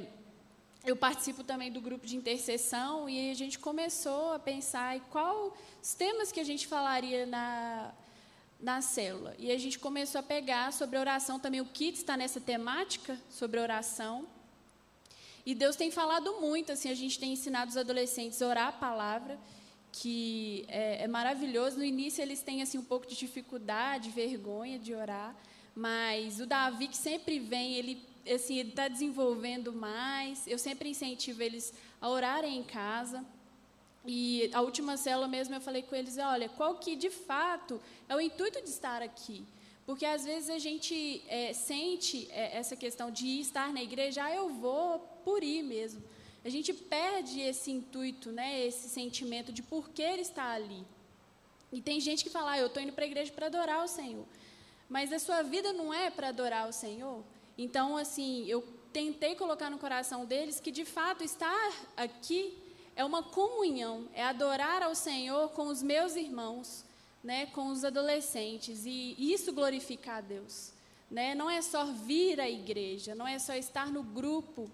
eu participo também do grupo de intercessão e a gente começou a pensar em quais temas que a gente falaria na na célula. E a gente começou a pegar sobre oração também. O Kit está nessa temática sobre oração. E Deus tem falado muito, assim, a gente tem ensinado os adolescentes a orar a palavra, que é, é maravilhoso. No início eles têm assim um pouco de dificuldade, vergonha de orar, mas o Davi que sempre vem, ele assim, está desenvolvendo mais. Eu sempre incentivo eles a orarem em casa. E a última célula mesmo eu falei com eles, olha, qual que de fato é o intuito de estar aqui? Porque às vezes a gente é, sente é, essa questão de estar na igreja, ah, eu vou por ir mesmo. A gente perde esse intuito, né, esse sentimento de por que ele está ali. E tem gente que fala, ah, eu estou indo para a igreja para adorar o Senhor. Mas a sua vida não é para adorar o Senhor? Então, assim, eu tentei colocar no coração deles que, de fato, estar aqui é uma comunhão, é adorar ao Senhor com os meus irmãos, né, com os adolescentes, e isso glorificar a Deus. Né? Não é só vir à igreja, não é só estar no grupo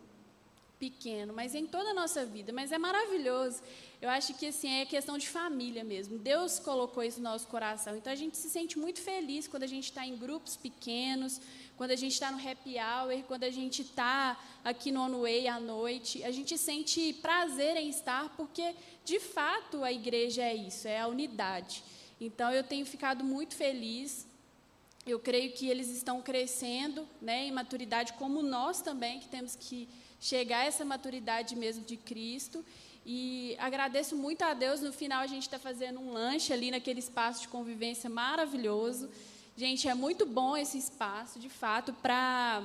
pequeno, mas em toda a nossa vida. Mas é maravilhoso. Eu acho que assim é questão de família mesmo. Deus colocou isso no nosso coração. Então a gente se sente muito feliz quando a gente está em grupos pequenos, quando a gente está no happy hour, quando a gente está aqui no On Way à noite, a gente sente prazer em estar, porque de fato a igreja é isso, é a unidade. Então eu tenho ficado muito feliz. Eu creio que eles estão crescendo né, em maturidade, como nós também, que temos que chegar a essa maturidade mesmo de Cristo. E agradeço muito a Deus. No final, a gente está fazendo um lanche ali naquele espaço de convivência maravilhoso. Gente, é muito bom esse espaço, de fato, para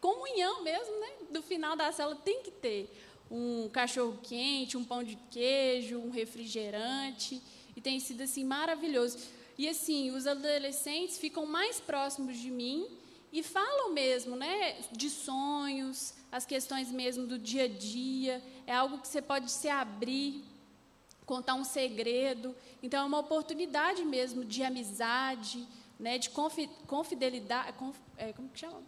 comunhão mesmo, né? Do final da cela tem que ter um cachorro quente, um pão de queijo, um refrigerante, e tem sido assim maravilhoso. E assim, os adolescentes ficam mais próximos de mim e falam mesmo, né, de sonhos, as questões mesmo do dia a dia, é algo que você pode se abrir contar um segredo. Então, é uma oportunidade mesmo de amizade, né, de confidelidade. Conf, é, como que chama?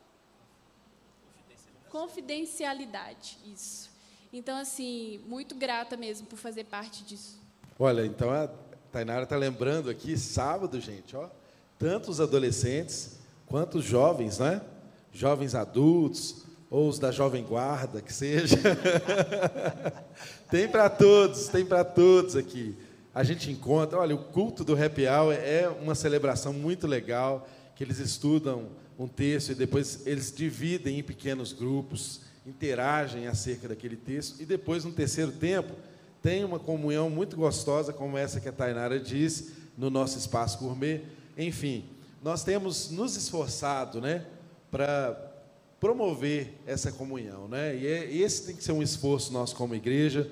Confidencialidade, isso. Então, assim, muito grata mesmo por fazer parte disso. Olha, então a Tainara está lembrando aqui, sábado, gente, ó, tanto os adolescentes quanto os jovens, né? Jovens adultos, ou os da Jovem Guarda, que seja. tem para todos, tem para todos aqui. A gente encontra, olha, o culto do Happy Hour é uma celebração muito legal, que eles estudam um texto e depois eles dividem em pequenos grupos, interagem acerca daquele texto e depois no terceiro tempo tem uma comunhão muito gostosa como essa que a Tainara disse no nosso espaço gourmet. Enfim, nós temos nos esforçado, né, para promover essa comunhão, né? E é, esse tem que ser um esforço nosso como igreja.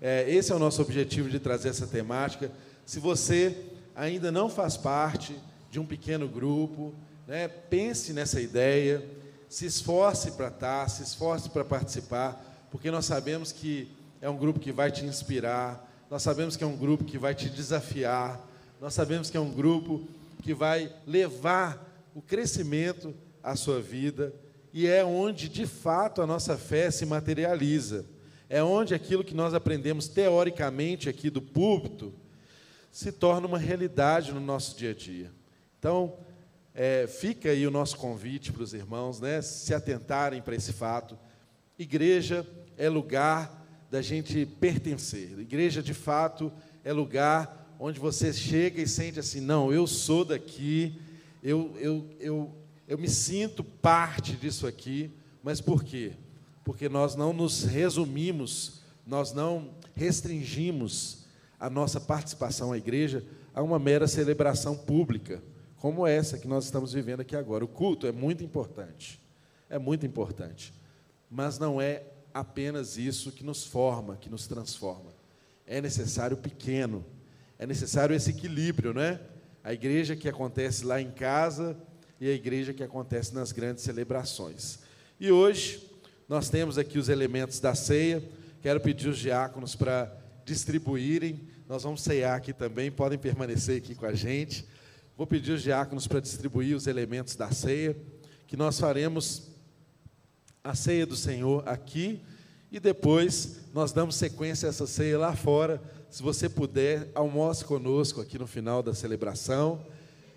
É, esse é o nosso objetivo de trazer essa temática. Se você ainda não faz parte de um pequeno grupo, né, pense nessa ideia, se esforce para estar, se esforce para participar, porque nós sabemos que é um grupo que vai te inspirar, nós sabemos que é um grupo que vai te desafiar, nós sabemos que é um grupo que vai levar o crescimento à sua vida e é onde de fato a nossa fé se materializa. É onde aquilo que nós aprendemos teoricamente aqui do púlpito se torna uma realidade no nosso dia a dia. Então, é, fica aí o nosso convite para os irmãos, né, se atentarem para esse fato. Igreja é lugar da gente pertencer. Igreja, de fato, é lugar onde você chega e sente assim: não, eu sou daqui, eu, eu, eu, eu me sinto parte disso aqui. Mas por quê? Porque nós não nos resumimos, nós não restringimos a nossa participação à igreja a uma mera celebração pública, como essa que nós estamos vivendo aqui agora. O culto é muito importante, é muito importante, mas não é apenas isso que nos forma, que nos transforma. É necessário pequeno, é necessário esse equilíbrio, né? A igreja que acontece lá em casa e a igreja que acontece nas grandes celebrações. E hoje nós temos aqui os elementos da ceia. Quero pedir os diáconos para distribuírem. Nós vamos ceiar aqui também, podem permanecer aqui com a gente. Vou pedir os diáconos para distribuir os elementos da ceia, que nós faremos a ceia do Senhor aqui e depois nós damos sequência a essa ceia lá fora. Se você puder, almoce conosco aqui no final da celebração.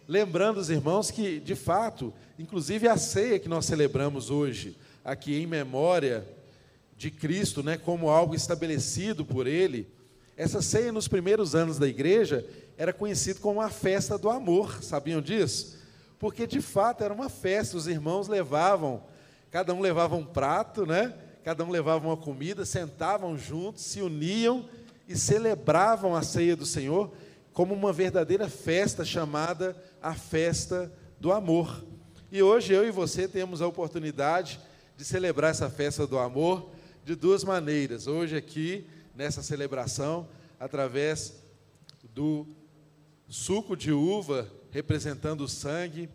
Lembrando os irmãos que, de fato, inclusive a ceia que nós celebramos hoje, aqui em memória de Cristo, né, como algo estabelecido por Ele, essa ceia nos primeiros anos da igreja era conhecida como a festa do amor, sabiam disso? Porque de fato era uma festa, os irmãos levavam Cada um levava um prato, né? Cada um levava uma comida, sentavam juntos, se uniam e celebravam a ceia do Senhor como uma verdadeira festa chamada a festa do amor. E hoje eu e você temos a oportunidade de celebrar essa festa do amor de duas maneiras. Hoje aqui nessa celebração através do suco de uva representando o sangue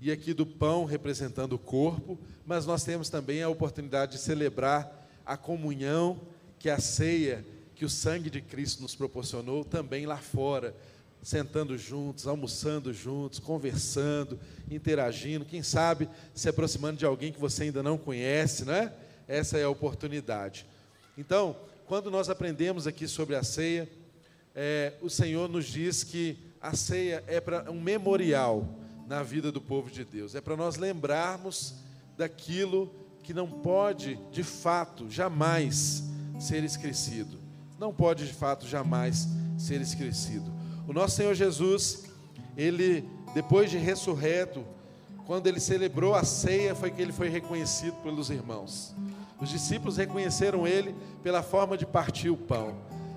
e aqui do pão representando o corpo, mas nós temos também a oportunidade de celebrar a comunhão que a ceia que o sangue de Cristo nos proporcionou também lá fora, sentando juntos, almoçando juntos, conversando, interagindo, quem sabe se aproximando de alguém que você ainda não conhece, né? Essa é a oportunidade. Então, quando nós aprendemos aqui sobre a ceia, é, o Senhor nos diz que a ceia é para um memorial na vida do povo de Deus. É para nós lembrarmos daquilo que não pode, de fato, jamais ser esquecido. Não pode, de fato, jamais ser esquecido. O nosso Senhor Jesus, ele, depois de ressurreto, quando ele celebrou a ceia, foi que ele foi reconhecido pelos irmãos. Os discípulos reconheceram ele pela forma de partir o pão.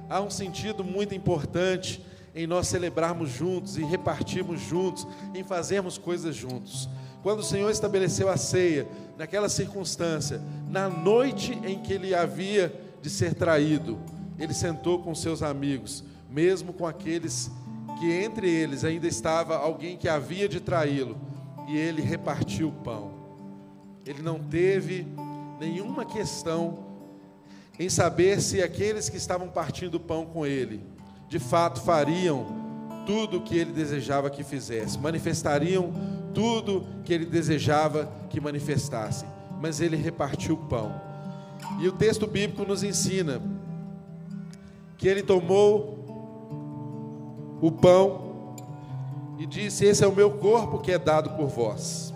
Há um sentido muito importante em nós celebrarmos juntos e repartirmos juntos, em fazermos coisas juntos. Quando o Senhor estabeleceu a ceia, naquela circunstância, na noite em que ele havia de ser traído, ele sentou com seus amigos, mesmo com aqueles que entre eles ainda estava alguém que havia de traí-lo, e ele repartiu o pão. Ele não teve nenhuma questão em saber se aqueles que estavam partindo o pão com ele de fato fariam tudo o que ele desejava que fizesse, manifestariam tudo que ele desejava que manifestassem. Mas ele repartiu o pão. E o texto bíblico nos ensina que ele tomou o pão e disse: Esse é o meu corpo que é dado por vós.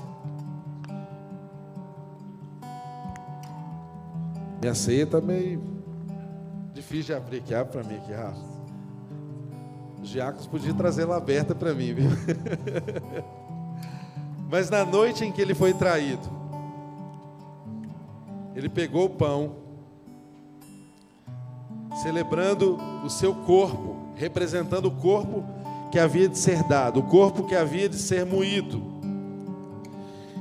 Minha ceia está meio difícil de abrir aqui. Abre para mim aqui, Rafa. Os diáconos podiam trazer ela aberta para mim, viu? Mas na noite em que ele foi traído, ele pegou o pão, celebrando o seu corpo, representando o corpo que havia de ser dado, o corpo que havia de ser moído.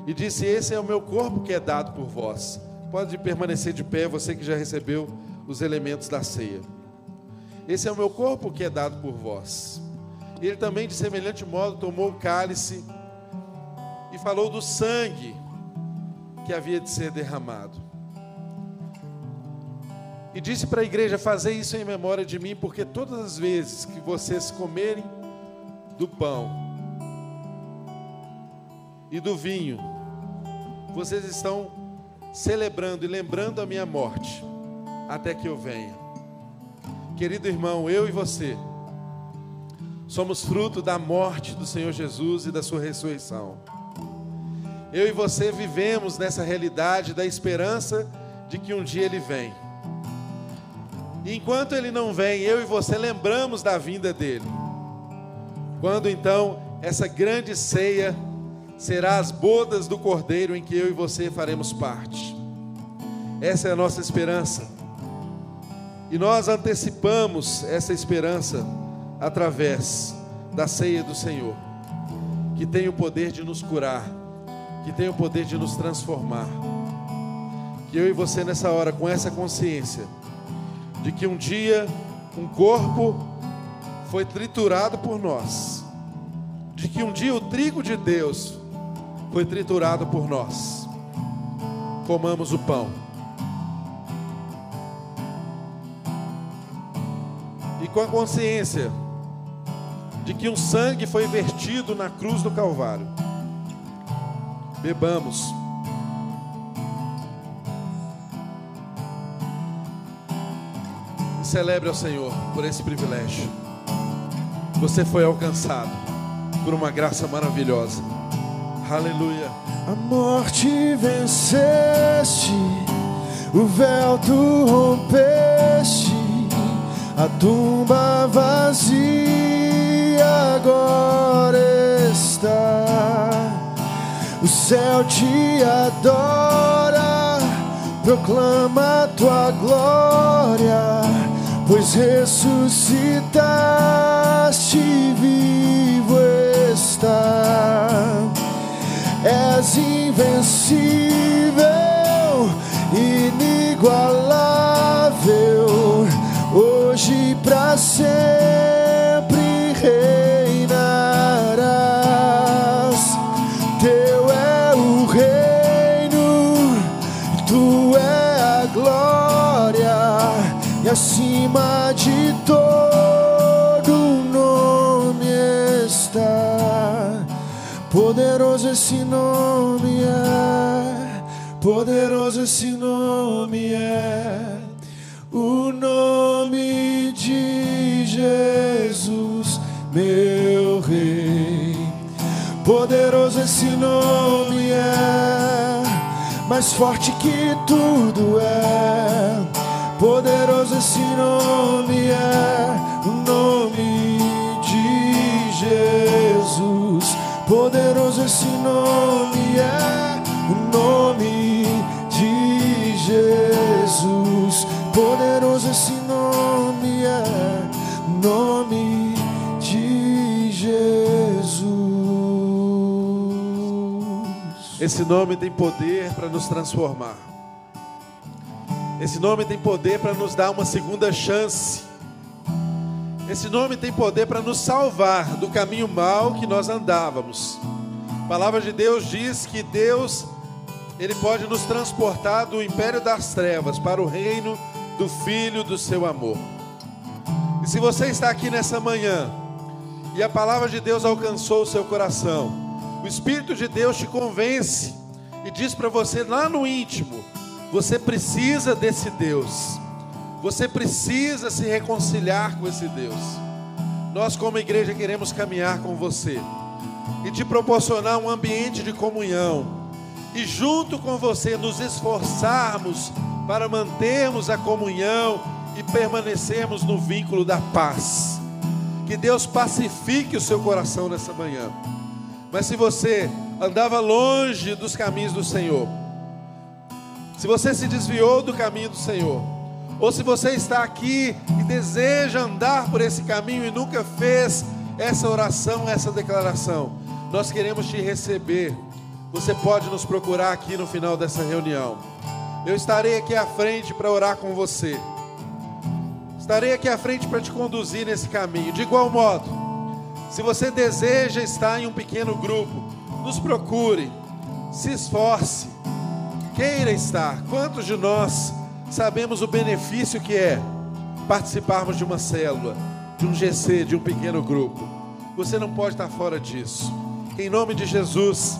E disse: Esse é o meu corpo que é dado por vós. Pode permanecer de pé, você que já recebeu os elementos da ceia. Esse é o meu corpo que é dado por vós. Ele também, de semelhante modo, tomou o cálice e falou do sangue que havia de ser derramado. E disse para a igreja: Fazei isso em memória de mim, porque todas as vezes que vocês comerem do pão e do vinho, vocês estão celebrando e lembrando a minha morte, até que eu venha. Querido irmão, eu e você somos fruto da morte do Senhor Jesus e da sua ressurreição. Eu e você vivemos nessa realidade da esperança de que um dia ele vem. Enquanto ele não vem, eu e você lembramos da vinda dele. Quando então essa grande ceia será as bodas do Cordeiro em que eu e você faremos parte. Essa é a nossa esperança. E nós antecipamos essa esperança através da ceia do Senhor, que tem o poder de nos curar, que tem o poder de nos transformar. Que eu e você nessa hora, com essa consciência de que um dia um corpo foi triturado por nós, de que um dia o trigo de Deus foi triturado por nós. Comamos o pão. E com a consciência de que um sangue foi vertido na cruz do Calvário. Bebamos. Celebre ao Senhor por esse privilégio. Você foi alcançado por uma graça maravilhosa. Aleluia. A morte venceste, o véu tu rompeste, a tumba vazia agora está. O céu te adora, proclama tua glória, pois ressuscitaste vivo está. És invencível, inigualável, hoje para sempre poderoso esse nome é, o nome de Jesus, meu Rei. Poderoso esse nome é, mais forte que tudo é. Poderoso esse nome é, o nome de Jesus. Poderoso esse nome é o nome Poderoso esse nome é nome de Jesus. Esse nome tem poder para nos transformar. Esse nome tem poder para nos dar uma segunda chance. Esse nome tem poder para nos salvar do caminho mau que nós andávamos. A palavra de Deus diz que Deus, Ele pode nos transportar do império das trevas para o reino do Filho do seu amor. E se você está aqui nessa manhã e a palavra de Deus alcançou o seu coração, o Espírito de Deus te convence e diz para você lá no íntimo: você precisa desse Deus. Você precisa se reconciliar com esse Deus. Nós, como igreja, queremos caminhar com você e te proporcionar um ambiente de comunhão, e junto com você nos esforçarmos para mantermos a comunhão e permanecermos no vínculo da paz. Que Deus pacifique o seu coração nessa manhã. Mas se você andava longe dos caminhos do Senhor, se você se desviou do caminho do Senhor, ou se você está aqui e deseja andar por esse caminho e nunca fez essa oração, essa declaração, nós queremos te receber. Você pode nos procurar aqui no final dessa reunião. Eu estarei aqui à frente para orar com você. Estarei aqui à frente para te conduzir nesse caminho. De igual modo, se você deseja estar em um pequeno grupo, nos procure, se esforce, queira estar. Quantos de nós sabemos o benefício que é participarmos de uma célula, de um GC, de um pequeno grupo? Você não pode estar fora disso. Em nome de Jesus,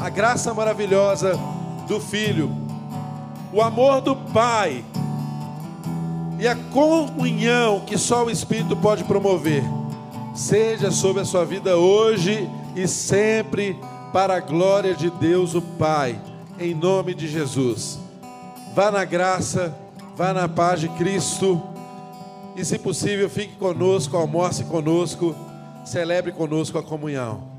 a graça maravilhosa do Filho, o amor do Pai e a comunhão que só o Espírito pode promover, seja sobre a sua vida hoje e sempre, para a glória de Deus o Pai, em nome de Jesus. Vá na graça, vá na paz de Cristo, e se possível, fique conosco, almoce conosco, celebre conosco a comunhão.